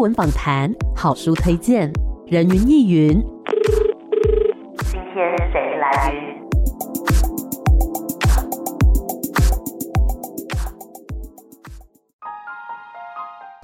文访谈、好书推荐、人云亦云。今天谁来？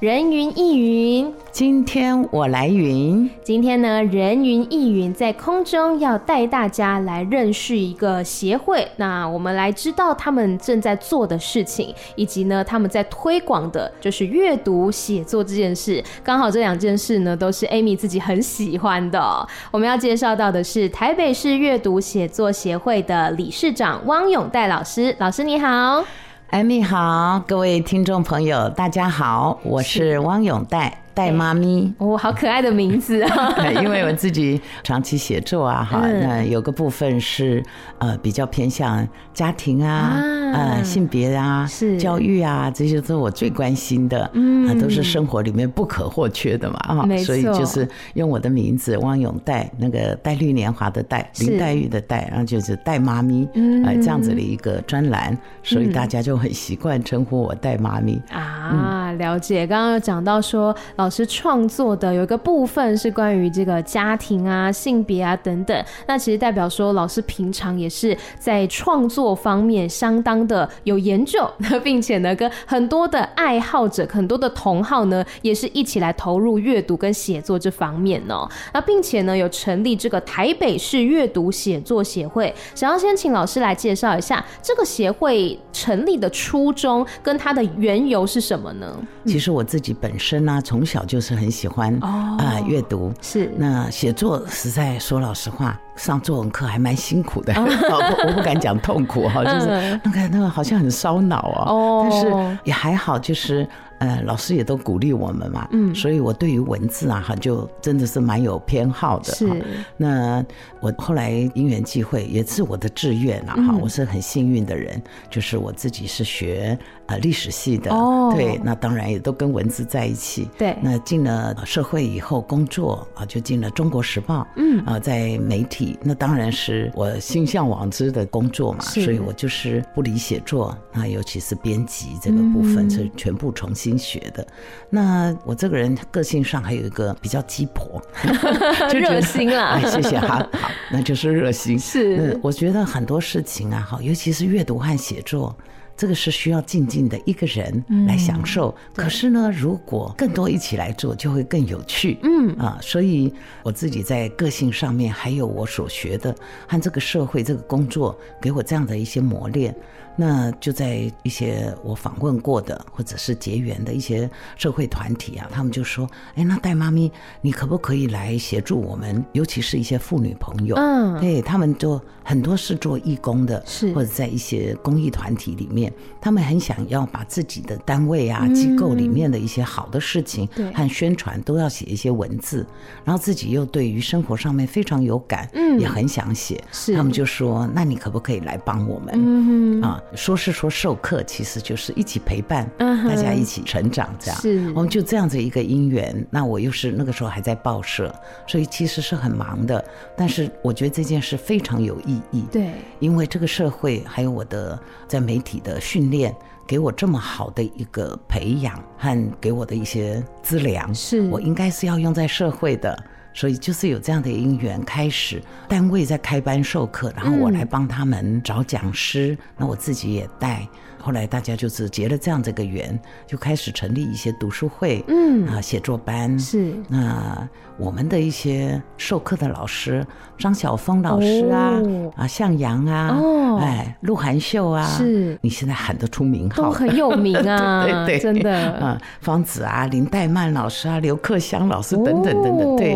人云亦云，今天我来云。今天呢，人云亦云在空中要带大家来认识一个协会。那我们来知道他们正在做的事情，以及呢他们在推广的就是阅读写作这件事。刚好这两件事呢都是 Amy 自己很喜欢的。我们要介绍到的是台北市阅读写作协会的理事长汪永代老师。老师你好。艾米好，各位听众朋友，大家好，我是汪咏黛。黛妈咪，哦，好可爱的名字啊！因为我自己长期写作啊，哈，那有个部分是呃比较偏向家庭啊，呃性别啊，是。教育啊，这些都是我最关心的，嗯，都是生活里面不可或缺的嘛，啊，所以就是用我的名字汪永黛，那个黛绿年华的黛，林黛玉的黛，然后就是黛妈咪，嗯，这样子的一个专栏，所以大家就很习惯称呼我黛妈咪。啊，了解。刚刚有讲到说。老师创作的有一个部分是关于这个家庭啊、性别啊等等，那其实代表说老师平常也是在创作方面相当的有研究，那并且呢跟很多的爱好者、很多的同好呢也是一起来投入阅读跟写作这方面哦。那并且呢有成立这个台北市阅读写作协会，想要先请老师来介绍一下这个协会成立的初衷跟它的缘由是什么呢？其实我自己本身呢、从小就是很喜欢啊阅读，是。那写作，实在说老实话，上作文课还蛮辛苦的，我不敢讲痛苦哈，就是那个那个好像很烧脑啊，但是也还好，就是。呃，老师也都鼓励我们嘛，嗯，所以我对于文字啊，哈，就真的是蛮有偏好的。是，那我后来因缘际会，也是我的志愿啊，哈，我是很幸运的人，就是我自己是学呃历史系的，哦，对，那当然也都跟文字在一起。对，那进了社会以后工作啊，就进了中国时报，嗯，啊，在媒体，那当然是我心向往之的工作嘛，所以我就是不离写作，那尤其是编辑这个部分是全部重新。新学的，那我这个人个性上还有一个比较鸡婆，就热心啦。哎，谢谢哈，好，那就是热心。是，嗯，我觉得很多事情啊，哈，尤其是阅读和写作。这个是需要静静的一个人来享受，嗯、可是呢，如果更多一起来做，就会更有趣。嗯啊，所以我自己在个性上面，还有我所学的和这个社会这个工作给我这样的一些磨练，那就在一些我访问过的或者是结缘的一些社会团体啊，他们就说：“哎，那戴妈咪，你可不可以来协助我们？尤其是一些妇女朋友，嗯，对，他们就很多是做义工的，是或者在一些公益团体里面。”他们很想要把自己的单位啊、机构里面的一些好的事情和宣传都要写一些文字，然后自己又对于生活上面非常有感，嗯，也很想写。是，他们就说：“那你可不可以来帮我们？”嗯啊，说是说授课，其实就是一起陪伴，大家一起成长这样。是，我们就这样子一个因缘。那我又是那个时候还在报社，所以其实是很忙的。但是我觉得这件事非常有意义。对，因为这个社会还有我的在媒体的。训练给我这么好的一个培养和给我的一些资粮，是我应该是要用在社会的，所以就是有这样的因缘开始，单位在开班授课，然后我来帮他们找讲师，那我自己也带。后来大家就是结了这样这个缘，就开始成立一些读书会，嗯啊，写作班是。那我们的一些授课的老师，张晓峰老师啊，哦、啊向阳啊，哦、哎，鹿晗秀啊，是。你现在喊得出名号，都很有名啊，对对对，真的。啊，方子啊，林黛曼老师啊，刘克襄老师等等等等，对。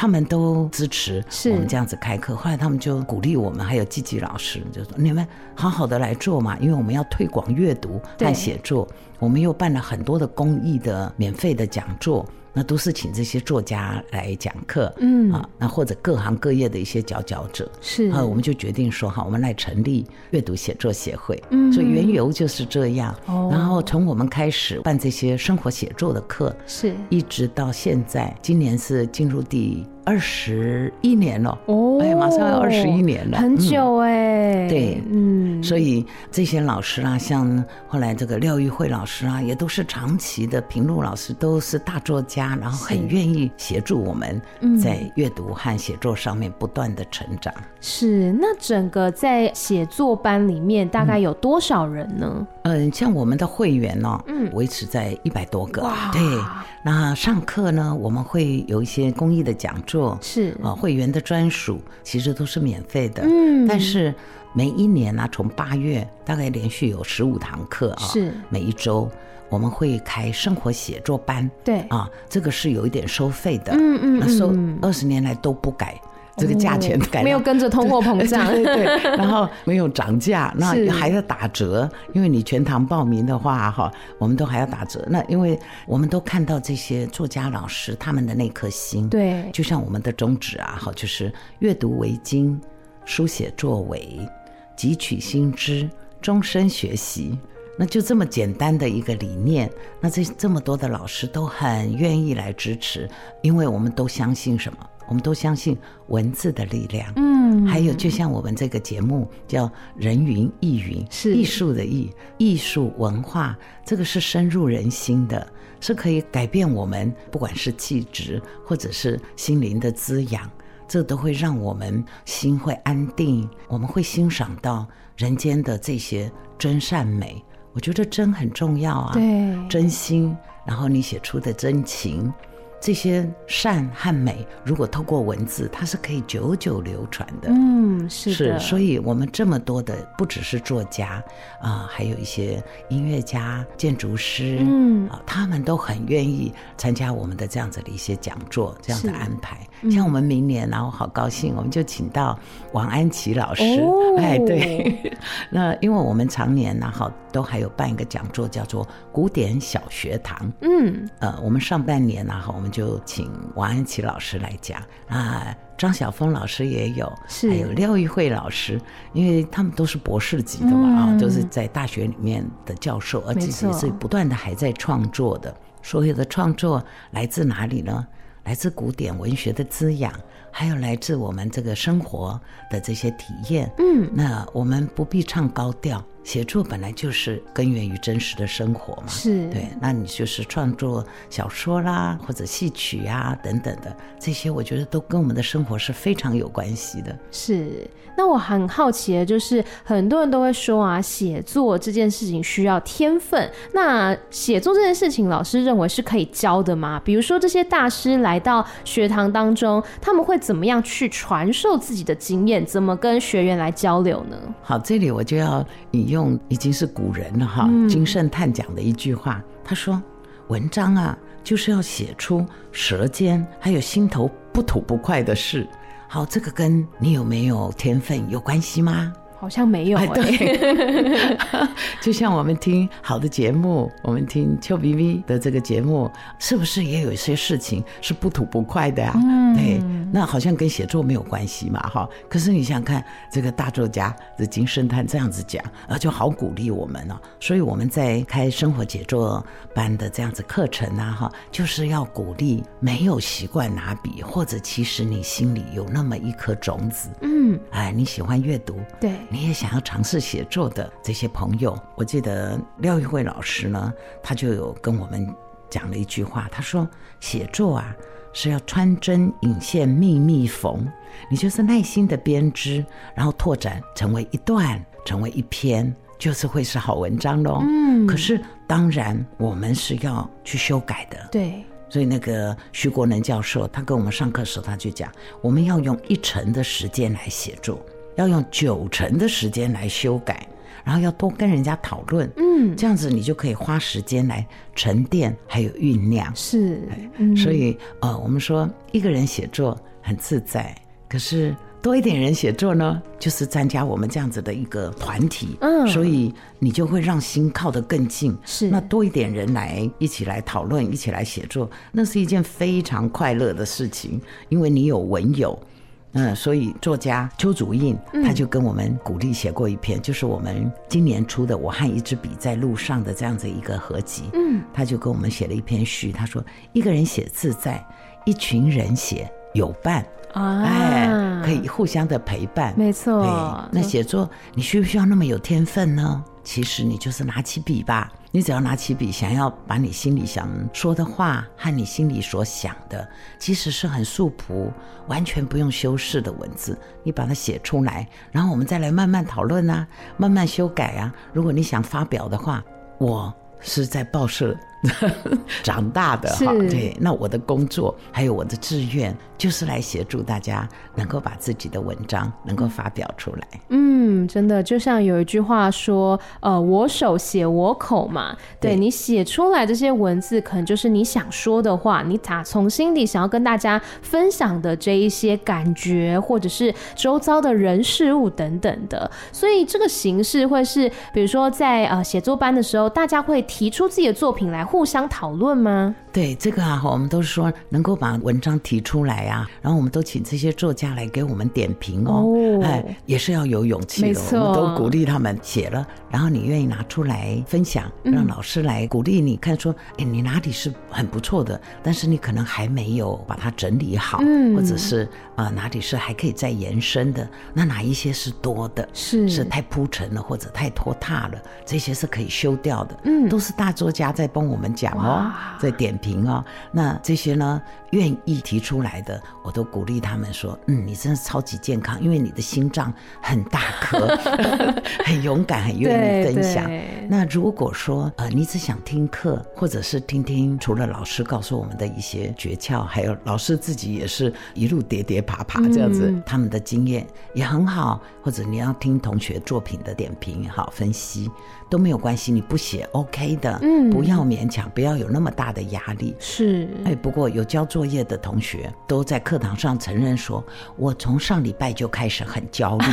他们都支持我们这样子开课，后来他们就鼓励我们，还有季季老师就说：“你们好好的来做嘛，因为我们要推广阅读和写作，我们又办了很多的公益的免费的讲座。”那都是请这些作家来讲课，嗯。啊，那或者各行各业的一些佼佼者，是。啊，我们就决定说哈，我们来成立阅读写作协会，嗯，所以缘由就是这样。哦，然后从我们开始办这些生活写作的课，是，一直到现在，今年是进入第二十一年了，哦，哎，马上要二十一年了，很久哎，对，嗯。嗯，所以这些老师啊，像后来这个廖玉慧老师啊，也都是长期的评论老师，都是大作家，然后很愿意协助我们在阅读和写作上面不断的成长。是，那整个在写作班里面大概有多少人呢？嗯，像我们的会员呢，嗯，维持在一百多个。哇，对。那上课呢，我们会有一些公益的讲座，是。啊，会员的专属，其实都是免费的。嗯，但是每一年呢，从八月大概连续有十五堂课啊，是。每一周我们会开生活写作班，对。啊，这个是有一点收费的，嗯嗯，那收二十年来都不改。这个价钱没有跟着通货膨胀，对，对对，然后没有涨价，那还要打折，因为你全堂报名的话，哈，我们都还要打折。那因为我们都看到这些作家老师他们的那颗心，对，就像我们的宗旨啊，哈，就是阅读为经，书写作为，汲取新知，终身学习。那就这么简单的一个理念，那这这么多的老师都很愿意来支持，因为我们都相信什么？我们都相信文字的力量。嗯，还有就像我们这个节目叫“人云亦云”，是艺术的艺，艺术文化，这个是深入人心的，是可以改变我们，不管是气质或者是心灵的滋养，这都会让我们心会安定，我们会欣赏到人间的这些真善美。我觉得真很重要啊，对，真心，然后你写出的真情。这些善和美，如果透过文字，它是可以久久流传的。嗯，是的。是，所以我们这么多的，不只是作家啊、呃，还有一些音乐家、建筑师，嗯啊，他们都很愿意参加我们的这样子的一些讲座，这样的安排。嗯、像我们明年呢，我好高兴，我们就请到王安琪老师。哦、哎，对。那因为我们常年呢，哈，都还有办一个讲座，叫做古典小学堂。嗯，呃，我们上半年呢，哈，我们就请王安琪老师来讲啊，张晓峰老师也有，是还有廖玉慧老师，因为他们都是博士级的嘛，啊、嗯，都是在大学里面的教授，而且也是不断的还在创作的。所有的创作来自哪里呢？来自古典文学的滋养，还有来自我们这个生活的这些体验。嗯，那我们不必唱高调。写作本来就是根源于真实的生活嘛，是对。那你就是创作小说啦，或者戏曲呀、啊、等等的这些，我觉得都跟我们的生活是非常有关系的。是。那我很好奇的就是，很多人都会说啊，写作这件事情需要天分。那写作这件事情，老师认为是可以教的吗？比如说这些大师来到学堂当中，他们会怎么样去传授自己的经验？怎么跟学员来交流呢？好，这里我就要引用。用已经是古人了哈，金圣叹讲的一句话，他说：“文章啊，就是要写出舌尖还有心头不吐不快的事。”好，这个跟你有没有天分有关系吗？好像没有、欸，对，就像我们听好的节目，我们听邱 BB 的这个节目，是不是也有一些事情是不吐不快的呀、啊？嗯，对，那好像跟写作没有关系嘛，哈。可是你想看这个大作家的金圣叹这样子讲，啊，就好鼓励我们了。所以我们在开生活写作班的这样子课程啊，哈，就是要鼓励没有习惯拿笔，或者其实你心里有那么一颗种子，嗯，哎，你喜欢阅读，对。你也想要尝试写作的这些朋友，我记得廖玉慧老师呢，他就有跟我们讲了一句话，他说：“写作啊，是要穿针引线，密密缝，你就是耐心的编织，然后拓展成为一段，成为一篇，就是会是好文章喽。”嗯，可是当然我们是要去修改的。对，所以那个徐国能教授，他跟我们上课时候，他就讲，我们要用一成的时间来写作。要用九成的时间来修改，然后要多跟人家讨论，嗯，这样子你就可以花时间来沉淀，还有酝酿。是，嗯，所以呃，我们说一个人写作很自在，可是多一点人写作呢，就是参加我们这样子的一个团体，嗯，所以你就会让心靠得更近。是，那多一点人来一起来讨论，一起来写作，那是一件非常快乐的事情，因为你有文友。嗯，所以作家邱祖印他就跟我们鼓励写过一篇，嗯、就是我们今年出的《我和一支笔在路上》的这样子一个合集。嗯，他就跟我们写了一篇序，他说：“一个人写自在，一群人写有伴，啊，哎，可以互相的陪伴，没错。那写作你需不需要那么有天分呢？其实你就是拿起笔吧，你只要拿起笔，想要把你心里想说的话和你心里所想的，即使是很素朴、完全不用修饰的文字，你把它写出来，然后我们再来慢慢讨论啊，慢慢修改啊。如果你想发表的话，我是在报社。长大的哈，对，那我的工作还有我的志愿，就是来协助大家能够把自己的文章能够发表出来。嗯，真的，就像有一句话说，呃，我手写我口嘛，对，对你写出来这些文字，可能就是你想说的话，你打从心底想要跟大家分享的这一些感觉，或者是周遭的人事物等等的。所以这个形式会是，比如说在呃写作班的时候，大家会提出自己的作品来。互相讨论吗？对这个啊，我们都是说能够把文章提出来啊，然后我们都请这些作家来给我们点评哦，哦。哎，也是要有勇气的。我们都鼓励他们写了，然后你愿意拿出来分享，让老师来鼓励你，看说，哎，你哪里是很不错的，但是你可能还没有把它整理好，嗯，或者是啊、呃、哪里是还可以再延伸的，那哪一些是多的，是。是太铺陈了或者太拖沓了，这些是可以修掉的，嗯，都是大作家在帮我们讲哦，在点评啊，那这些呢，愿意提出来的，我都鼓励他们说，嗯，你真的超级健康，因为你的心脏很大颗，很勇敢，很愿意分享。那如果说呃，你只想听课，或者是听听除了老师告诉我们的一些诀窍，还有老师自己也是一路跌跌爬爬这样子，嗯、他们的经验也很好，或者你要听同学作品的点评也好分析都没有关系，你不写 OK 的，嗯，不要勉强，不要有那么大的压力。是，哎，不过有交作业的同学都在课堂上承认说，我从上礼拜就开始很焦虑，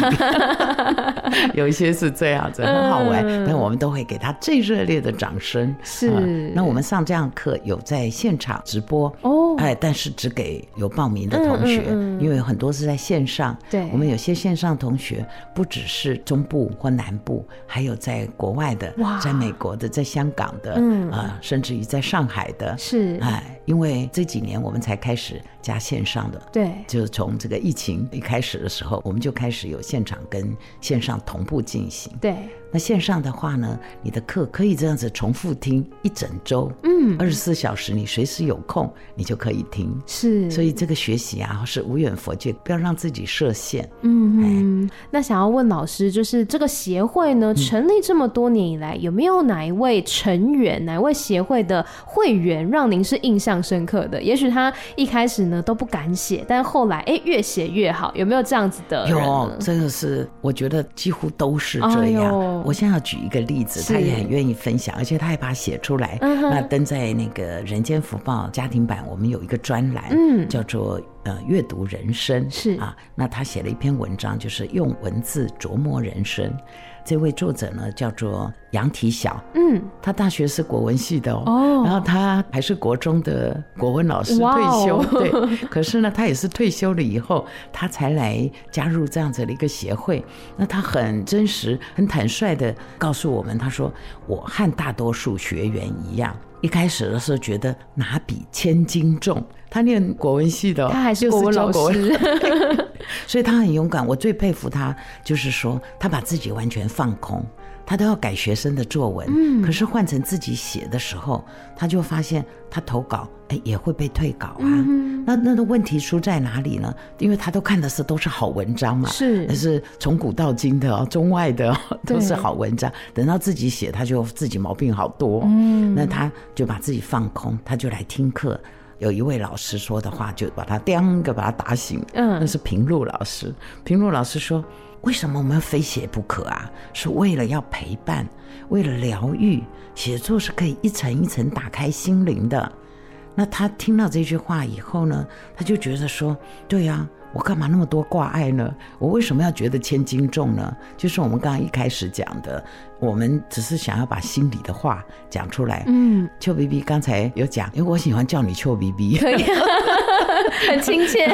有一些是这样子，很好玩，嗯、但我们都会给他最热烈的掌声。是、嗯，那我们上这样课有在现场直播哦，哎，但是只给有报名的同学，因为很多是在线上。对，我们有些线上同学不只是中部或南部，还有在国外的，在美国的，在香港的，嗯。啊、呃，甚至于在上海的，是。哎，因为这几年我们才开始加线上的，对，就是从这个疫情一开始的时候，我们就开始有现场跟线上同步进行，对。那线上的话呢，你的课可以这样子重复听一整周，嗯，二十四小时，你随时有空，你就可以听。是，所以这个学习啊，是无远佛界，不要让自己设限。嗯嗯。那想要问老师，就是这个协会呢，成立这么多年以来，有没有哪一位成员、哪一位协会的会员，让您是印象深刻的？也许他一开始呢都不敢写，但后来哎越写越好，有没有这样子的？有，真的是我觉得几乎都是这样。我现在要举一个例子，他也很愿意分享，而且他还把它写出来，那登在那个《人间福报》家庭版，我们有一个专栏，嗯，叫做呃阅读人生，是。啊，那他写了一篇文章，就是用文字琢磨人生。这位作者呢，叫做杨体晓，嗯，他大学是国文系的哦，哦然后他还是国中的国文老师退休，哦、对，可是呢，他也是退休了以后，他才来加入这样子的一个协会。那他很真实、很坦率的告诉我们，他说：“我和大多数学员一样。”一开始的时候觉得拿笔千斤重，他念国文系的，他还是国文老师，所以他很勇敢。我最佩服他，就是说他把自己完全放空，他都要改学生的作文，嗯，可是换成自己写的时候，他就发现他投稿。哎，也会被退稿啊？嗯、那那个问题出在哪里呢？因为他都看的是都是好文章嘛，是，但是从古到今的哦，中外的都是好文章。等到自己写，他就自己毛病好多。嗯，那他就把自己放空，他就来听课。有一位老师说的话，就把他叮个把他打醒。嗯，那是平路老师。平路老师说：“为什么我们要非写不可啊？是为了要陪伴，为了疗愈。写作是可以一层一层打开心灵的。”那他听到这句话以后呢，他就觉得说：“对呀，我干嘛那么多挂碍呢？我为什么要觉得千斤重呢？就是我们刚刚一开始讲的，我们只是想要把心里的话讲出来。”嗯，邱 BB 刚才有讲，因为我喜欢叫你邱 BB。可以 很亲切。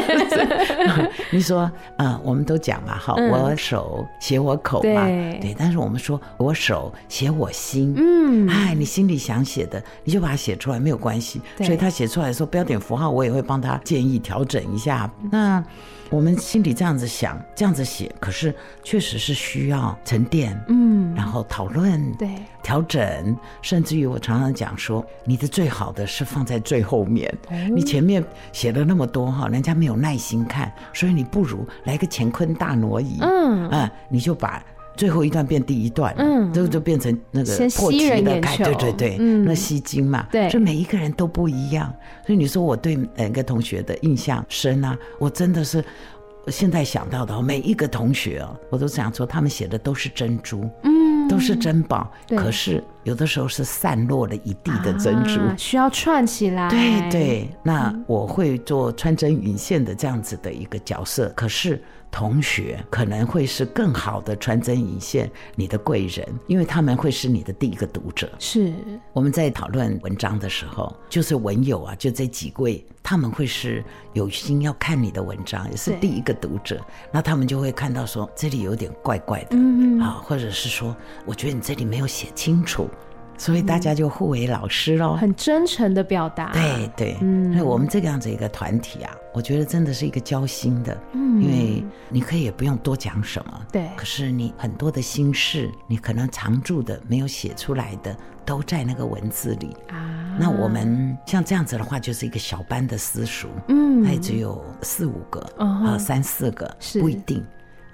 你说，呃，我们都讲嘛，哈，我手写我口嘛，对，但是我们说我手写我心，嗯，哎，你心里想写的，你就把它写出来，没有关系。所以他写出来的时候，标点符号我也会帮他建议调整一下。那。我们心里这样子想，这样子写，可是确实是需要沉淀，嗯，然后讨论，对，调整，甚至于我常常讲说，你的最好的是放在最后面，嗯、你前面写了那么多哈，人家没有耐心看，所以你不如来个乾坤大挪移，嗯。啊，你就把。最后一段变第一段，嗯，就就变成那个破题的感，对对对，嗯，那吸睛嘛，对，所以每一个人都不一样，所以你说我对每个同学的印象深啊，我真的是现在想到的每一个同学啊，我都想说他们写的都是珍珠，嗯，都是珍宝，可是有的时候是散落了一地的珍珠，需要串起来，对对，那我会做穿针引线的这样子的一个角色，可是。同学可能会是更好的穿针引线，你的贵人，因为他们会是你的第一个读者。是我们在讨论文章的时候，就是文友啊，就这几位，他们会是有心要看你的文章，也是第一个读者。那他们就会看到说这里有点怪怪的，嗯嗯，啊，或者是说，我觉得你这里没有写清楚。所以大家就互为老师喽，很真诚的表达。对对，嗯，那我们这个样子一个团体啊，我觉得真的是一个交心的，嗯，因为你可以也不用多讲什么，对，可是你很多的心事，你可能常住的、没有写出来的，都在那个文字里。啊。那我们像这样子的话，就是一个小班的私塾，嗯，它也只有四五个啊，三四个，不一定。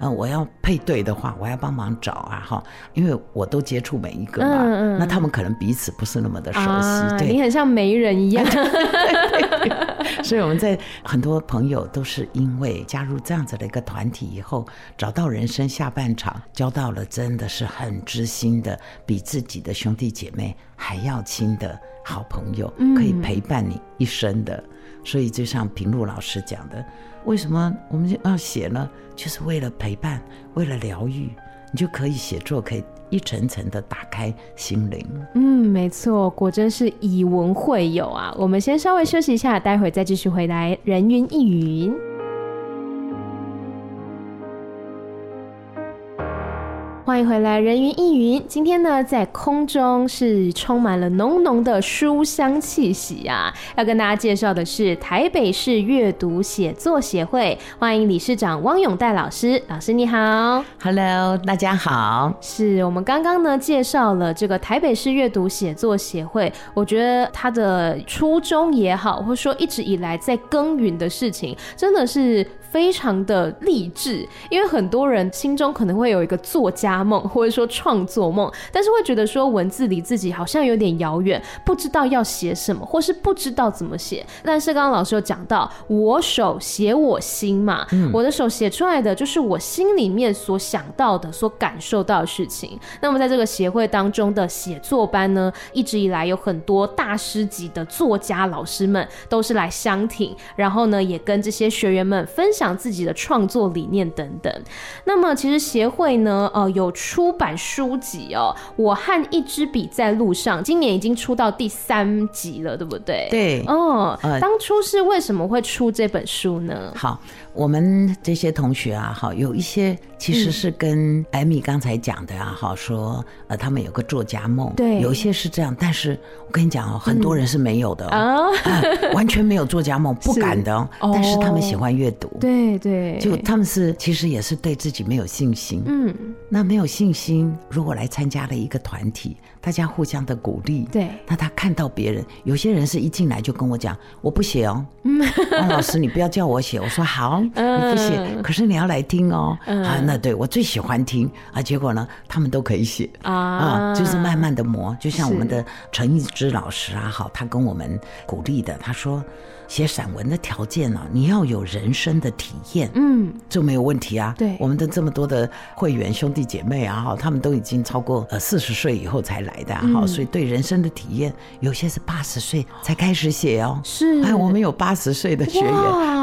嗯，我要配对的话，我要帮忙找啊，哈，因为我都接触每一个嘛，嗯嗯，那他们可能彼此不是那么的熟悉，啊、对，你很像媒人一样，所以我们在很多朋友都是因为加入这样子的一个团体以后，找到人生下半场，交到了真的是很知心的，比自己的兄弟姐妹还要亲的好朋友，可以陪伴你一生的。所以就像平路老师讲的。为什么我们要写呢？就是为了陪伴，为了疗愈，你就可以写作，可以一层层的打开心灵。嗯，没错，果真是以文会友啊！我们先稍微休息一下，待会再继续回来人云亦云。欢迎回来，人云亦云。今天呢，在空中是充满了浓浓的书香气息啊！要跟大家介绍的是台北市阅读写作协会，欢迎理事长汪永代老师。老师你好，Hello，大家好。是我们刚刚呢介绍了这个台北市阅读写作协会，我觉得它的初衷也好，或者说一直以来在耕耘的事情，真的是。非常的励志，因为很多人心中可能会有一个作家梦，或者说创作梦，但是会觉得说文字离自己好像有点遥远，不知道要写什么，或是不知道怎么写。但是刚刚老师有讲到，我手写我心嘛，嗯，我的手写出来的就是我心里面所想到的、所感受到的事情。那么在这个协会当中的写作班呢，一直以来有很多大师级的作家老师们都是来相挺，然后呢，也跟这些学员们分享。讲自己的创作理念等等。那么，其实协会呢，呃，有出版书籍哦。我和一支笔在路上，今年已经出到第三集了，对不对？对。哦，呃，当初是为什么会出这本书呢？好。我们这些同学啊，好，有一些其实是跟艾米刚才讲的啊，好，说呃，他们有个作家梦，对，有一些是这样，但是我跟你讲哦，很多人是没有的哦，完全没有作家梦，不 敢的哦，但是他们喜欢阅读，对对对，就他们是其实也是对自己没有信心，嗯，那没有信心，如果来参加了一个团体，大家互相的鼓励，对，那他看到别人，有些人是一进来就跟我讲，我不写哦，汪老师你不要叫我写，我说好。你不写，可是你要来听哦。啊，那对我最喜欢听啊。结果呢，他们都可以写啊，就是慢慢的磨。就像我们的陈义之老师啊，好，他跟我们鼓励的，他说。写散文的条件呢、啊？你要有人生的体验，嗯，就没有问题啊。对，我们的这么多的会员兄弟姐妹啊，哈，他们都已经超过呃四十岁以后才来的，哈、嗯，所以对人生的体验，有些是八十岁才开始写哦。是，哎，我们有八十岁的学员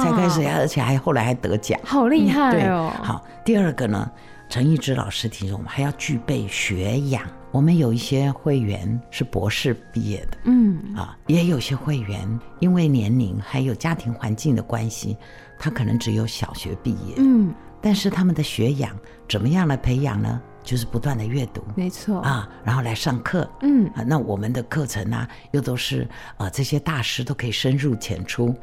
才开始，而且还后来还得奖，好厉害哦、嗯。对，好，第二个呢，陈义之老师提醒我们还要具备学养我们有一些会员是博士毕业的，嗯。啊，也有些会员因为年龄还有家庭环境的关系，他可能只有小学毕业，嗯，但是他们的学养怎么样来培养呢？就是不断的阅读，没错。啊，然后来上课，嗯。啊，那我们的课程呢、啊，又都是啊，这些大师都可以深入浅出。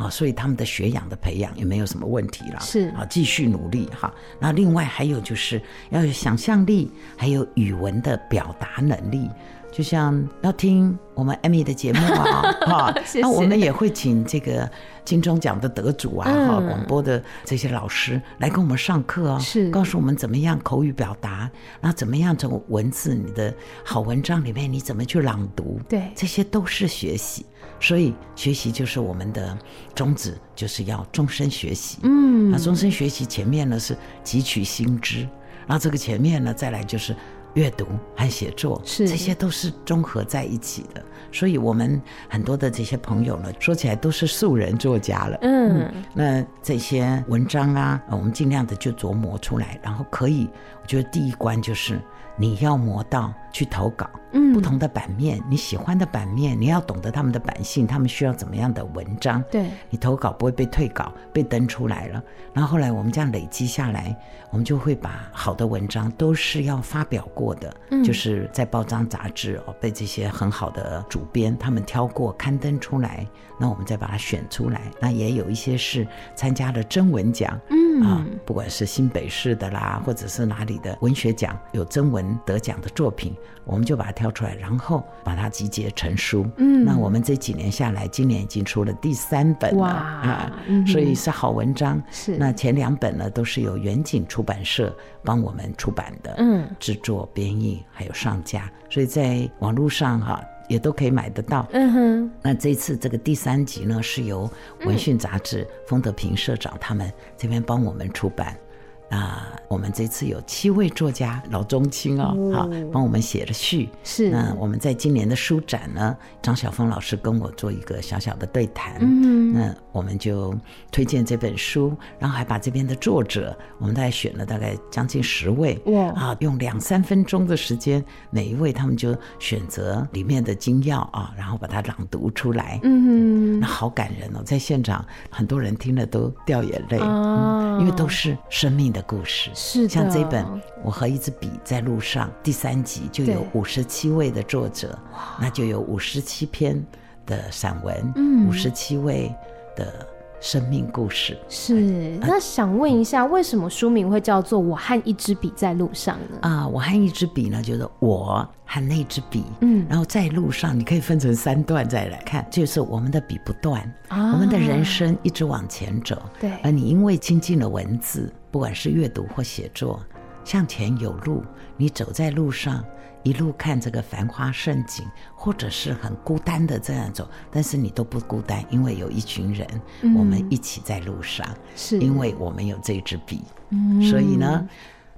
啊，所以他们的学养的培养也没有什么问题了。是啊，继续努力哈。那另外还有就是要有想象力，还有语文的表达能力。就像要听我们 Amy 的节目啊，哈，那我们也会请这个金钟奖的得主啊，哈、嗯，广播的这些老师来跟我们上课哦，是告诉我们怎么样口语表达，那怎么样从文字你的好文章里面你怎么去朗读，对，这些都是学习。所以学习就是我们的宗旨，就是要终身学习。嗯，那终身学习前面呢是汲取新知，然后这个前面呢再来就是阅读和写作，是这些都是综合在一起的。所以我们很多的这些朋友呢，说起来都是素人作家了。嗯，嗯，那这些文章啊，我们尽量的就琢磨出来，然后可以，我觉得第一关就是。你要磨到去投稿，嗯，不同的版面，你喜欢的版面，你要懂得他们的版性，他们需要怎么样的文章，对，你投稿不会被退稿，被登出来了。然后后来我们这样累积下来，我们就会把好的文章都是要发表过的，嗯，就是在报章杂志哦，被这些很好的主编他们挑过刊登出来，那我们再把它选出来。那也有一些是参加了征文奖，嗯啊，不管是新北市的啦，或者是哪里的文学奖有征文。得奖的作品，我们就把它挑出来，然后把它集结成书。嗯，那我们这几年下来，今年已经出了第三本了啊，嗯，所以是好文章。是，那前两本呢，都是由远景出版社帮我们出版的，嗯，制作、编译还有上架，所以在网络上哈也都可以买得到。嗯哼，那这次这个第三集呢，是由文讯杂志丰德平社长他们这边帮我们出版。啊，我们这次有七位作家老中青哦，好、哦，帮我们写了序。是，那我们在今年的书展呢，张晓峰老师跟我做一个小小的对谈。嗯，那我们就推荐这本书，然后还把这边的作者，我们大概选了大概将近十位。哇，啊，用两三分钟的时间，每一位他们就选择里面的精要啊，然后把它朗读出来。嗯，那好感人哦，在现场很多人听了都掉眼泪。啊、嗯，因为都是生命的故事，是像这本《我和一支笔在路上》第三集就有五十七位的作者，那就有五十七篇的散文，嗯，五十七位的生命故事。是，那想问一下，为什么书名会叫做《我和一支笔在路上》呢？啊，我和一支笔呢，就是我和那支笔，嗯，然后在路上，你可以分成三段再来看，就是我们的笔不断，啊，我们的人生一直往前走，对，而你因为亲近了文字。不管是阅读或写作，向前有路，你走在路上，一路看这个繁花盛景，或者是很孤单的这样走，但是你都不孤单，因为有一群人，嗯、我们一起在路上，是因为我们有这支笔，嗯、所以呢。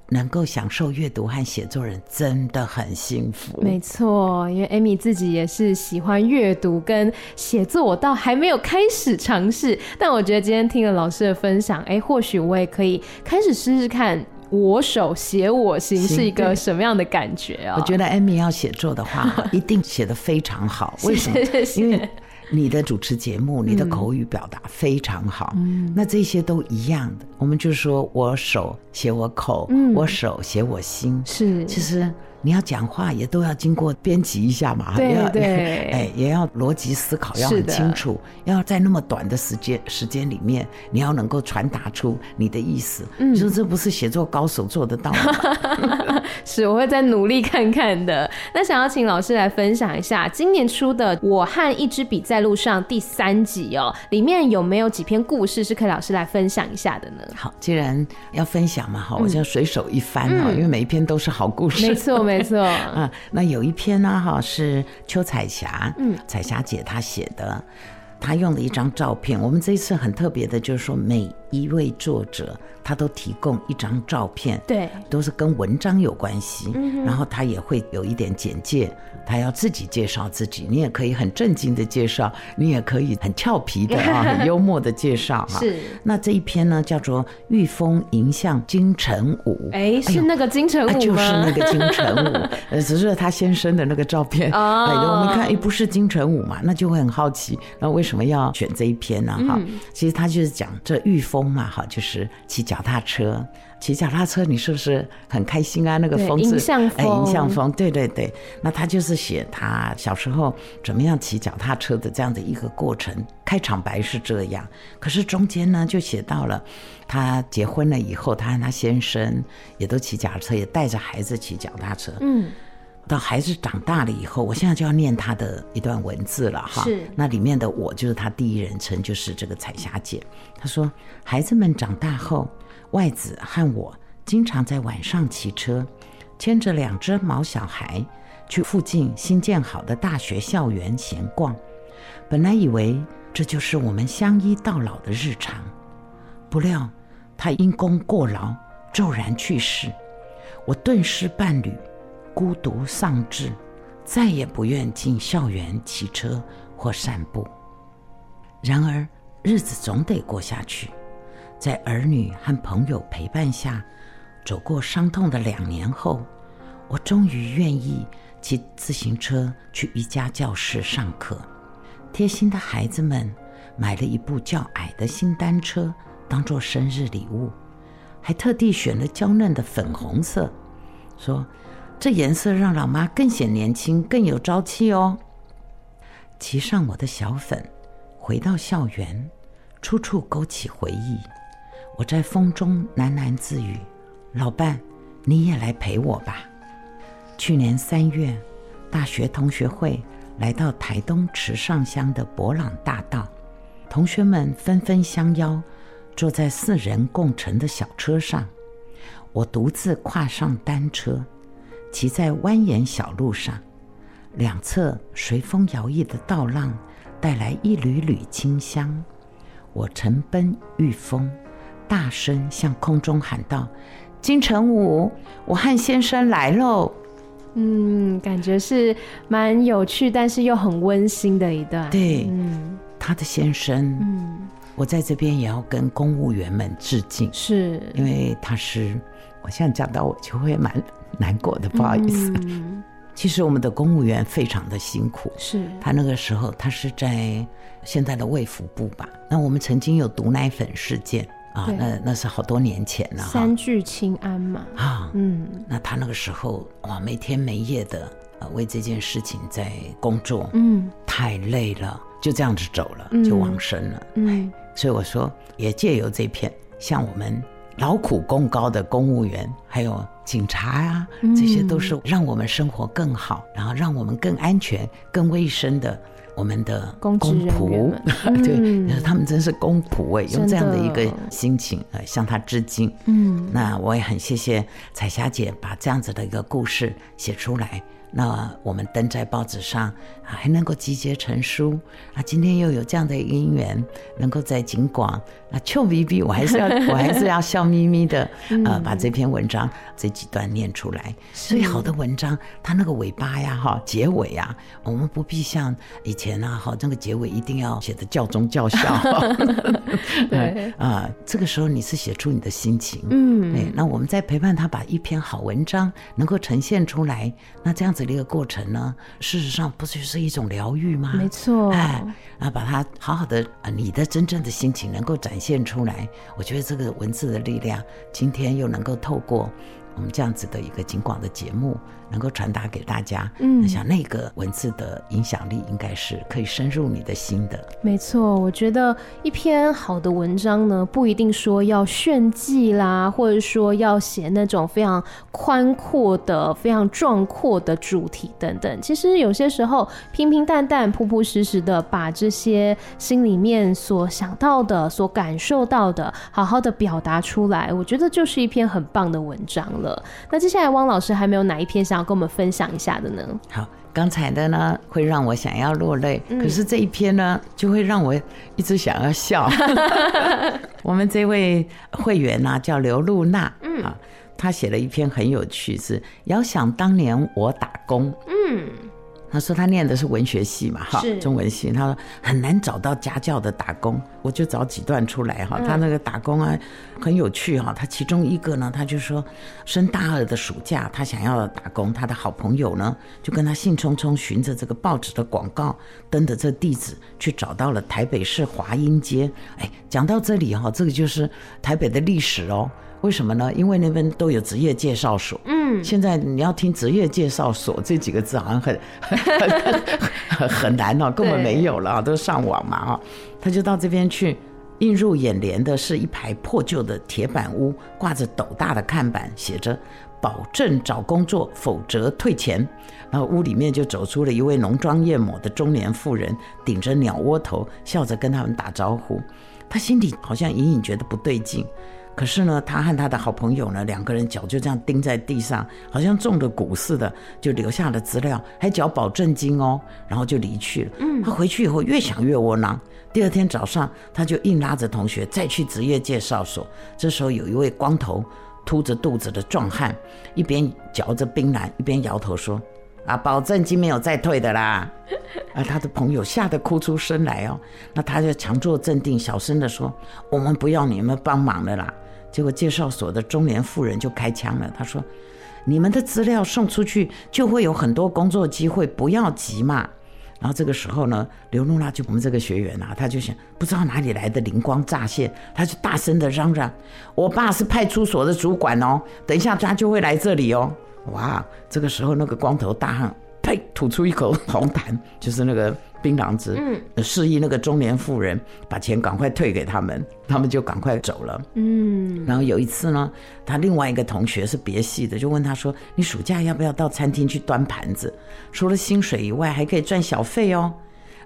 能够享受阅读和写作人真的很幸福。没错，因为 Amy 自己也是喜欢阅读跟写作，我倒还没有开始尝试。但我觉得今天听了老师的分享，哎，或许我也可以开始试试看，我手写我心是一个什么样的感觉啊、哦？我觉得 Amy 要写作的话，一定写得非常好。为什么？因为你的主持节目，你的口语表达非常好，嗯，那这些都一样的。我们就说我手写我口，嗯，我手写我心，是，其实。你要讲话也都要经过编辑一下嘛，对对，对，哎，也要逻辑思考，要很清楚，要在那么短的时间时间里面，你要能够传达出你的意思。嗯，你说这不是写作高手做得到吗？是，我会再努力看看的。那想要请老师来分享一下今年出的《我和一支笔在路上》第三集哦，里面有没有几篇故事是可以老师来分享一下的呢？好，既然要分享嘛，好，我就随手一翻哈，嗯，因为每一篇都是好故事。没错，没。没错 啊，那有一篇呢，哈，是邱彩霞，嗯，彩霞姐她写的，她用了一张照片。我们这次很特别的，就是说每一位作者，他都提供一张照片，对，都是跟文章有关系。嗯、然后他也会有一点简介，他要自己介绍自己。你也可以很正经的介绍，你也可以很俏皮的啊，很幽默的介绍哈。是。那这一篇呢，叫做《御风迎向金城武》。哎，是那个金城武就是那个金城武，呃，只是他先生的那个照片。哦。哎，我们看，哎，不是金城武嘛，那就会很好奇，那为什么要选这一篇呢？哈、嗯，其实他就是讲这御风嘛，哈，就是骑脚踏车，骑脚踏车，你是不是很开心啊？那个风是迎向风，哎，迎向风，对对对。那他就是写他小时候怎么样骑脚踏车的这样的一个过程。开场白是这样，可是中间呢就写到了他结婚了以后，他和他先生也都骑脚踏车，也带着孩子骑脚踏车。嗯。到孩子长大了以后，我现在就要念他的一段文字了哈。是。那里面的我就是他第一人称，就是这个彩霞姐。他说：“孩子们长大后，外子和我经常在晚上骑车，牵着两只毛小孩去附近新建好的大学校园闲逛。本来以为这就是我们相依到老的日常，不料他因功过劳骤然去世，我顿失伴侣。”孤独丧志，再也不愿进校园骑车或散步。然而，日子总得过下去。在儿女和朋友陪伴下，走过伤痛的两年后，我终于愿意骑自行车去瑜伽教室上课。贴心的孩子们买了一部较矮的新单车，当做生日礼物，还特地选了娇嫩的粉红色，说。这颜色让老妈更显年轻，更有朝气哦。骑上我的小粉，回到校园，处处勾起回忆。我在风中喃喃自语：“老伴，你也来陪我吧。”去年三月，大学同学会来到台东池上乡的博朗大道，同学们纷纷相邀，坐在四人共乘的小车上，我独自跨上单车。骑在蜿蜒小路上，两侧随风摇曳的稻浪带来一缕缕清香。我乘奔御风，大声向空中喊道：“金城武，我和先生来喽！”嗯，感觉是蛮有趣，但是又很温馨的一段。对，嗯，他的先生，嗯，我在这边也要跟公务员们致敬，是因为他是，我现在讲到我就会蛮。难过的，不好意思。嗯、其实我们的公务员非常的辛苦。是他那个时候，他是在现在的卫福部吧？那我们曾经有毒奶粉事件啊，那那是好多年前了。三聚氰胺嘛。啊，嗯，那他那个时候哇，没天没夜的啊为这件事情在工作，嗯，太累了，就这样子走了，就往生了。嗯，所以我说，也借由这片，像我们。劳苦功高的公务员，还有警察呀、啊，这些都是让我们生活更好，然后让我们更安全、更卫生的我们的公仆。对，他们真是公仆哎，用这样的一个心情呃向他致敬。嗯，那我也很谢谢彩霞姐把这样子的一个故事写出来。那我们登在报纸上啊，还能够集结成书啊，今天又有这样的因缘，能够在景广啊，臭咪咪，我还是要 我还是要笑眯眯的，呃，把这篇文章这几段念出来。最好的文章，它那个尾巴呀，哈，结尾呀，我们不必像以前啊，哈，那个结尾一定要写的教忠教孝。对啊，这个时候你是写出你的心情，嗯，对，那我们在陪伴他把一篇好文章能够呈现出来，那这样子。这个过程呢，事实上不就是一种疗愈吗？没错，哎，然后把它好好的啊，你的真正的心情能够展现出来，我觉得这个文字的力量，今天又能够透过。我们这样子的一个景广的节目，能够传达给大家，嗯，想那个文字的影响力，应该是可以深入你的心的。没错，我觉得一篇好的文章呢，不一定说要炫技啦，或者说要写那种非常宽阔的、非常壮阔的主题等等。其实有些时候平平淡淡、朴朴实实的，把这些心里面所想到的、所感受到的，好好的表达出来，我觉得就是一篇很棒的文章了。那接下来汪老师还没有哪一篇想要跟我们分享一下的呢？好，刚才的呢会让我想要落泪，可是这一篇呢就会让我一直想要笑。我们这位会员呢叫刘露娜，嗯啊，她写了一篇很有趣，是遥想当年我打工，嗯。他说他念的是文学系嘛，哈，中文系。他说很难找到家教的打工，我就找几段出来哈。他那个打工啊，很有趣哈。他其中一个呢，他就说，升大二的暑假，他想要打工，他的好朋友呢，就跟他兴冲冲循着这个报纸的广告登的这地址，去找到了台北市华阴街。哎，讲到这里哈，这个就是台北的历史哦。为什么呢？因为那边都有职业介绍所。嗯，现在你要听职业介绍所这几个字，好像很很很 很难哦，根本没有了啊，都上网嘛啊。他就到这边去，映入眼帘的是一排破旧的铁板屋，挂着斗大的看板，写着“保证找工作，否则退钱”。然后屋里面就走出了一位浓妆艳抹的中年妇人，顶着鸟窝头，笑着跟他们打招呼。他心里好像隐隐觉得不对劲。可是呢，他和他的好朋友呢，两个人脚就这样钉在地上，好像中了蛊似的，就留下了资料，还缴保证金哦，然后就离去了。嗯，他回去以后越想越窝囊。第二天早上，他就硬拉着同学再去职业介绍所。这时候有一位光头、秃着肚子的壮汉，一边嚼着槟榔，一边摇头说：“啊，保证金没有再退的啦。”而他的朋友吓得哭出声来哦。那他就强作镇定，小声地说：“我们不要你们帮忙了啦。”结果介绍所的中年妇人就开枪了。他说：“你们的资料送出去，就会有很多工作机会，不要急嘛。”然后这个时候呢，刘露娜就我们这个学员啊，他就想不知道哪里来的灵光乍现，他就大声的嚷嚷：“我爸是派出所的主管哦，等一下他就会来这里哦。”哇！这个时候那个光头大汉呸，吐出一口红痰，就是那个。槟榔汁，嗯，示意那个中年妇人把钱赶快退给他们，他们就赶快走了。嗯，然后有一次呢，他另外一个同学是别系的，就问他说：“你暑假要不要到餐厅去端盘子？除了薪水以外，还可以赚小费哦。”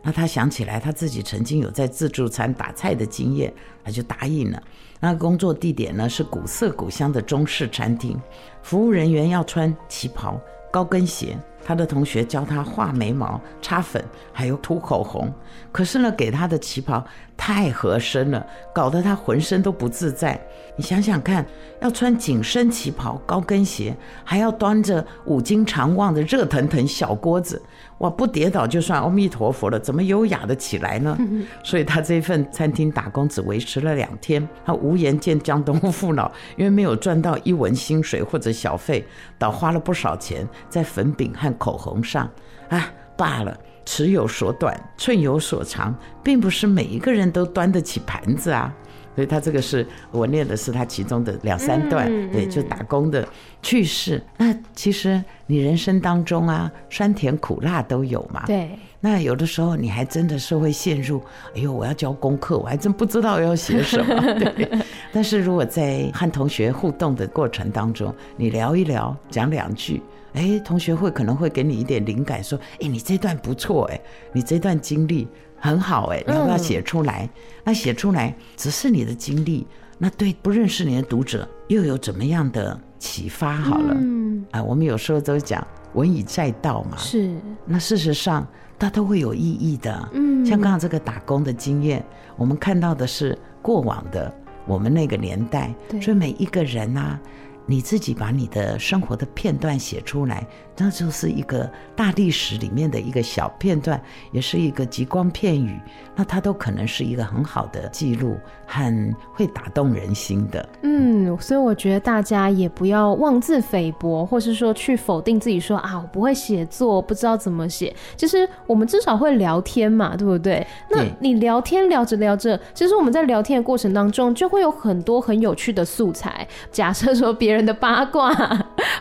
那他想起来他自己曾经有在自助餐打菜的经验，他就答应了。那工作地点呢是古色古香的中式餐厅，服务人员要穿旗袍、高跟鞋。他的同学教他画眉毛、擦粉，还有涂口红。可是呢，给他的旗袍太合身了，搞得他浑身都不自在。你想想看，要穿紧身旗袍、高跟鞋，还要端着五斤长旺的热腾腾小锅子。哇，不跌倒就算阿弥陀佛了，怎么优雅的起来呢？所以他这份餐厅打工只维持了两天，他无颜见江东父老，因为没有赚到一文薪水或者小费，倒花了不少钱在粉饼和口红上。啊，罢了，尺有所短，寸有所长，并不是每一个人都端得起盘子啊。所以他这个是我念的是他其中的两三段，嗯、对，就打工的趣事。那其实你人生当中啊，酸甜苦辣都有嘛。对。那有的时候你还真的是会陷入，哎呦，我要交功课，我还真不知道要写什么。对。但是如果在和同学互动的过程当中，你聊一聊，讲两句，哎，同学会可能会给你一点灵感，说，哎，你这段不错，哎，你这段经历。很好哎，你要不要写出来？嗯、那写出来只是你的经历，那对不认识你的读者又有怎么样的启发？好了，嗯，啊，我们有时候都讲文以载道嘛，是。那事实上它都会有意义的，嗯，像刚刚这个打工的经验，我们看到的是过往的我们那个年代，对，所以每一个人啊。你自己把你的生活的片段写出来，那就是一个大历史里面的一个小片段，也是一个极光片语，那它都可能是一个很好的记录，很会打动人心的。嗯，所以我觉得大家也不要妄自菲薄，或是说去否定自己说，说啊，我不会写作，不知道怎么写。其实我们至少会聊天嘛，对不对？那你聊天聊着聊着，其实我们在聊天的过程当中，就会有很多很有趣的素材。假设说别人。的八卦，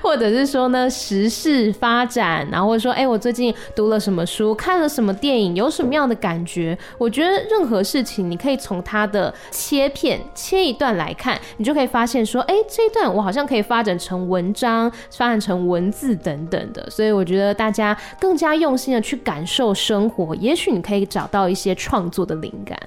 或者是说呢，时事发展，然后或者说，哎、欸，我最近读了什么书，看了什么电影，有什么样的感觉？我觉得任何事情，你可以从他的切片切一段来看，你就可以发现说，哎、欸，这一段我好像可以发展成文章，发展成文字等等的。所以我觉得大家更加用心的去感受生活，也许你可以找到一些创作的灵感。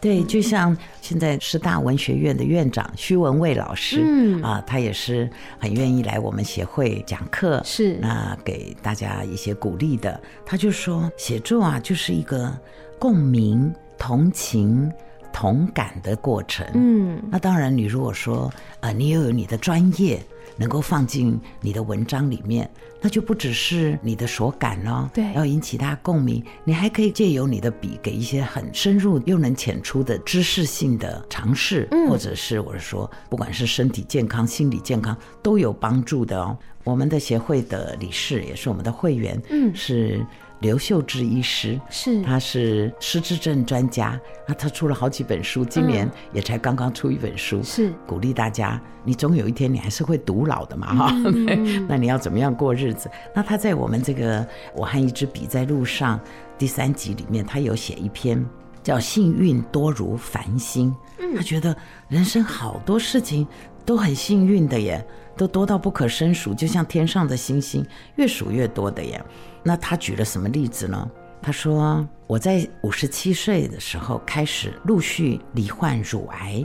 对，就像现在师大文学院的院长徐文蔚老师，嗯啊，他也是很愿意来我们协会讲课，是那给大家一些鼓励的。他就说，写作啊，就是一个共鸣、同情、同感的过程。嗯，那当然，你如果说，呃，你又有你的专业。能够放进你的文章里面，那就不只是你的所感了。对，要引起大家共鸣，你还可以借由你的笔，给一些很深入又能浅出的知识性的尝试，嗯，或者是我是说，不管是身体健康、心理健康都有帮助的哦。我们的协会的理事也是我们的会员，嗯，是。刘秀芝医师。是，他是失智症专家啊，他出了好几本书，今年也才刚刚出一本书，是。鼓励大家，你总有一天你还是会独老的嘛哈，嗯、那你要怎么样过日子？那他在我们这个我和一支笔在路上第三集里面，他有写一篇叫“幸运多如繁星”，他觉得人生好多事情都很幸运的耶，都多到不可胜数，就像天上的星星，越数越多的耶。那他举了什么例子呢？他说：“我在五十七岁的时候开始陆续罹患乳癌，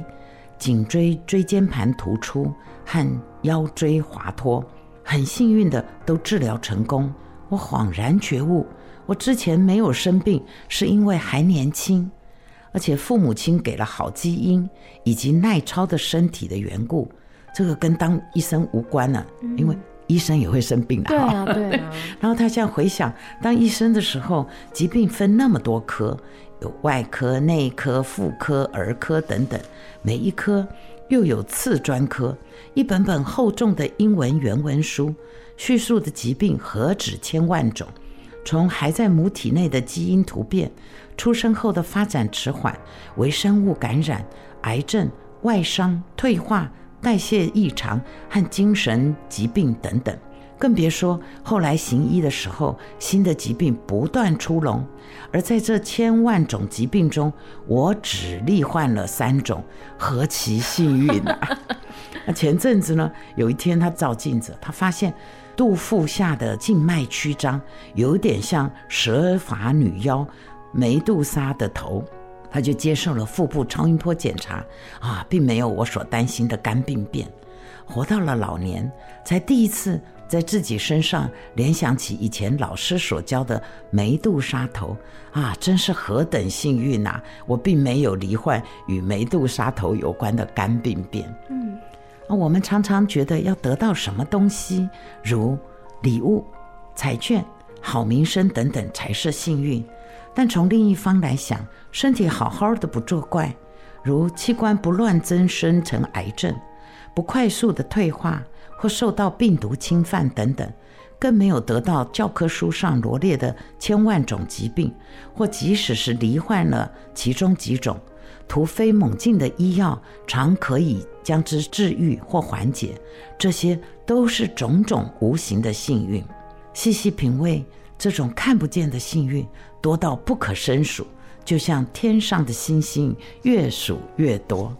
颈椎椎间盘突出和腰椎滑脱，很幸运的都治疗成功。我恍然觉悟，我之前没有生病，是因为还年轻，而且父母亲给了好基因以及耐操的身体的缘故。这个跟当医生无关了，因为。”医生也会生病的，对啊，对啊。然后他现在回想，当医生的时候，疾病分那么多科，有外科、内科、妇科、儿科等等，每一科又有次专科，一本本厚重的英文原文书，叙述的疾病何止千万种，从还在母体内的基因突变，出生后的发展迟缓，微生物感染、癌症、外伤、退化。代谢异常和精神疾病等等，更别说后来行医的时候，新的疾病不断出笼。而在这千万种疾病中，我只罹患了三种，何其幸运啊！那前阵子呢，有一天他照镜子，他发现肚腹下的静脉曲张，有点像蛇发女妖梅杜莎的头。他就接受了腹部超音波检查，啊，并没有我所担心的肝病变。活到了老年，才第一次在自己身上联想起以前老师所教的梅杜莎头，啊，真是何等幸运呐！我并没有罹患与梅杜莎头有关的肝病变。嗯，我们常常觉得要得到什么东西，如礼物、彩券、好名声等等，才是幸运。但从另一方来想，身体好好的不作怪，如器官不乱增生成癌症，不快速的退化或受到病毒侵犯等等，更没有得到教科书上罗列的千万种疾病，或即使是罹患了其中几种，突飞猛进的医药常可以将之治愈或缓解，这些都是种种无形的幸运。细细品味。这种看不见的幸运多到不可胜数，就像天上的星星，越数越多。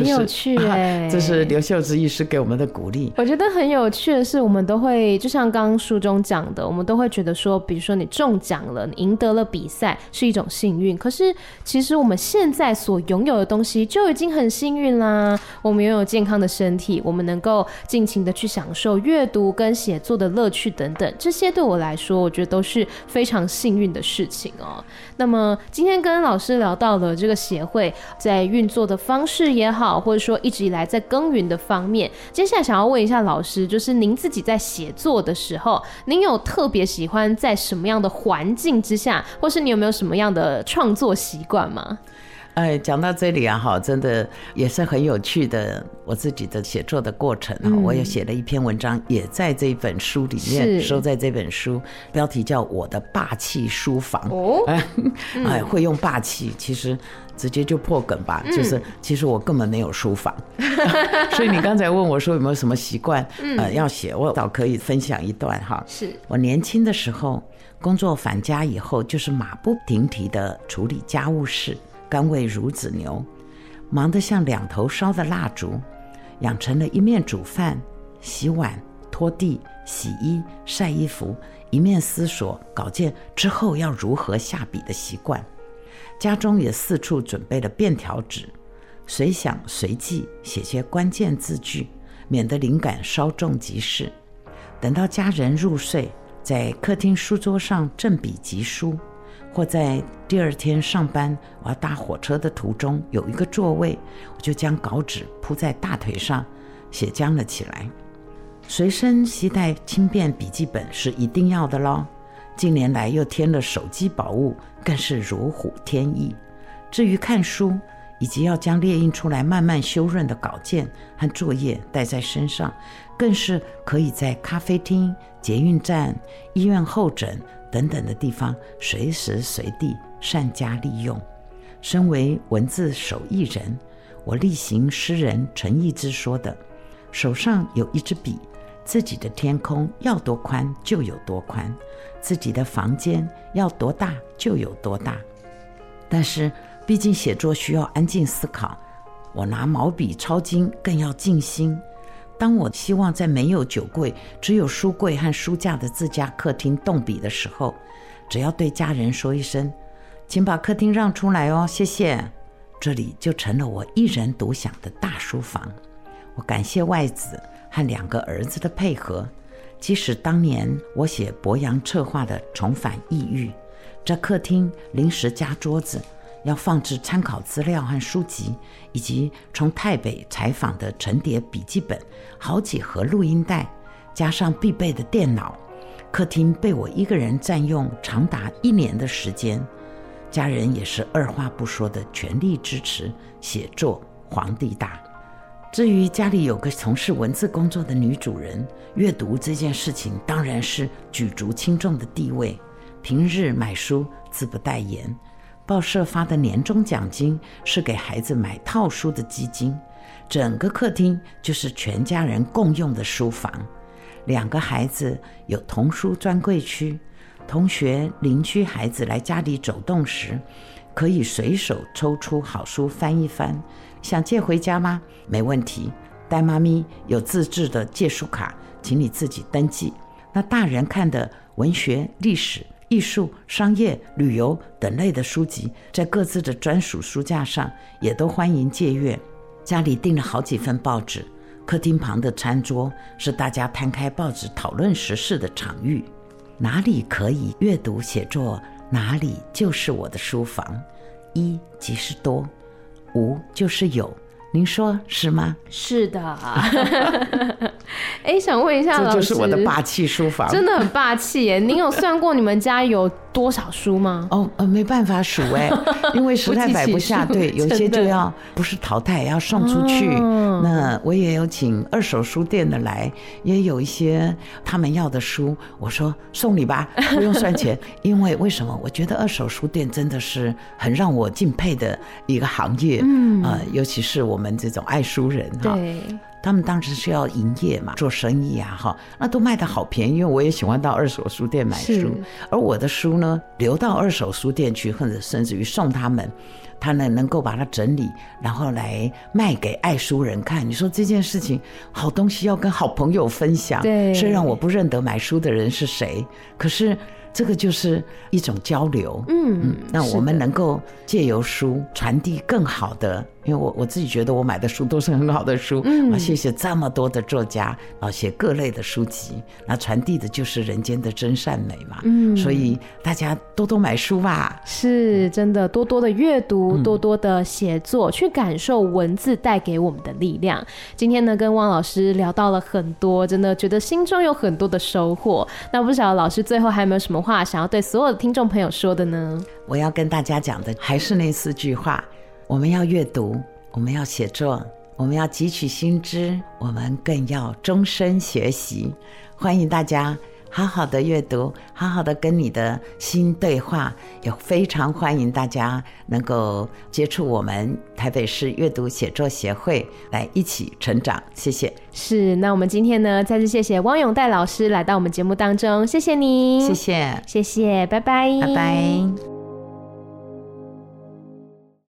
很有趣哎，这是刘秀芝医师给我们的鼓励。我觉得很有趣的是，我们都会就像刚刚书中讲的，我们都会觉得说，比如说你中奖了，你赢得了比赛是一种幸运。可是其实我们现在所拥有的东西就已经很幸运啦。我们拥有健康的身体，我们能够尽情的去享受阅读跟写作的乐趣等等，这些对我来说，我觉得都是非常幸运的事情哦。那么今天跟老师聊到了这个协会在运作的方式也好。或者说一直以来在耕耘的方面，接下来想要问一下老师，就是您自己在写作的时候，您有特别喜欢在什么样的环境之下，或是你有没有什么样的创作习惯吗？哎，讲到这里啊，哈，真的也是很有趣的，我自己的写作的过程啊，嗯、我也写了一篇文章，也在这本书里面收在这本书，标题叫《我的霸气书房》哦，哎，会用霸气，其实直接就破梗吧，嗯、就是其实我根本没有书房，所以你刚才问我说有没有什么习惯，呃，要写，我倒可以分享一段哈，是。我年轻的时候，工作返家以后，就是马不停蹄的处理家务事。甘为孺子牛，忙得像两头烧的蜡烛，养成了一面煮饭、洗碗、拖地、洗衣、晒衣服，一面思索稿件之后要如何下笔的习惯。家中也四处准备了便条纸，随想随记写些关键字句，免得灵感稍纵即逝。等到家人入睡，在客厅书桌上正笔疾书，或在第二天上班我要搭火车的途中有一个座位，我就将稿纸铺在大腿上，写将了起来。随身携带轻便笔记本是一定要的喽。近年来又添了手机宝物，更是如虎添翼。至于看书，以及要将列印出来慢慢修润的稿件和作业带在身上，更是可以在咖啡厅、捷运站、医院候诊等等的地方随时随地善加利用。身为文字手艺人，我力行诗人陈逸之说的：“手上有一支笔。”自己的天空要多宽就有多宽，自己的房间要多大就有多大。但是，毕竟写作需要安静思考，我拿毛笔抄经更要静心。当我希望在没有酒柜、只有书柜和书架的自家客厅动笔的时候，只要对家人说一声：“请把客厅让出来哦，谢谢。”这里就成了我一人独享的大书房。我感谢外子。和两个儿子的配合，即使当年我写博洋策划的《重返异域》，这客厅临时加桌子，要放置参考资料和书籍，以及从台北采访的陈叠笔记本，好几盒录音带，加上必备的电脑，客厅被我一个人占用长达一年的时间，家人也是二话不说的全力支持写作。皇帝大。至于家里有个从事文字工作的女主人，阅读这件事情当然是举足轻重的地位。平日买书自不待言，报社发的年终奖金是给孩子买套书的基金。整个客厅就是全家人共用的书房。两个孩子有童书专柜区，同学、邻居孩子来家里走动时，可以随手抽出好书翻一翻。想借回家吗？没问题，带妈咪有自制的借书卡，请你自己登记。那大人看的文学、历史、艺术、商业、旅游等类的书籍，在各自的专属书架上，也都欢迎借阅。家里订了好几份报纸，客厅旁的餐桌是大家摊开报纸讨论时事的场域。哪里可以阅读写作，哪里就是我的书房。一即是多。无就是有，您说是吗？是的。哎，想问一下老师，这就是我的霸气书房，真的很霸气耶！您有算过你们家有多少书吗？哦，呃，没办法数哎，因为实在摆不下。对，有些就要不是淘汰，要送出去。哦、那我也有请二手书店的来，也有一些他们要的书，我说送你吧，不用算钱。因为为什么？我觉得二手书店真的是很让我敬佩的一个行业。嗯，呃，尤其是我们这种爱书人哈。对。他们当时是要营业嘛，做生意啊，哈，那都卖的好便宜，因为我也喜欢到二手书店买书，而我的书呢，留到二手书店去，或者甚至于送他们，他呢能够把它整理，然后来卖给爱书人看。你说这件事情，好东西要跟好朋友分享。对，虽然我不认得买书的人是谁，可是。这个就是一种交流，嗯嗯，那我们能够借由书传递更好的，因为我我自己觉得我买的书都是很好的书，嗯，啊，谢谢这么多的作家啊，写各类的书籍，那传递的就是人间的真善美嘛，嗯，所以大家多多买书吧，是真的，多多的阅读，多多的写作，去感受文字带给我们的力量。今天呢，跟汪老师聊到了很多，真的觉得心中有很多的收获。那不晓得老师最后还有没有什么话想要对所有的听众朋友说的呢？我要跟大家讲的还是那四句话：我们要阅读，我们要写作，我们要汲取新知，我们更要终身学习。欢迎大家。好好的阅读，好好的跟你的心对话，也非常欢迎大家能够接触我们台北市阅读写作协会，来一起成长。谢谢。是，那我们今天呢，再次谢谢汪永代老师来到我们节目当中，谢谢你，谢谢，谢谢，拜拜，拜拜。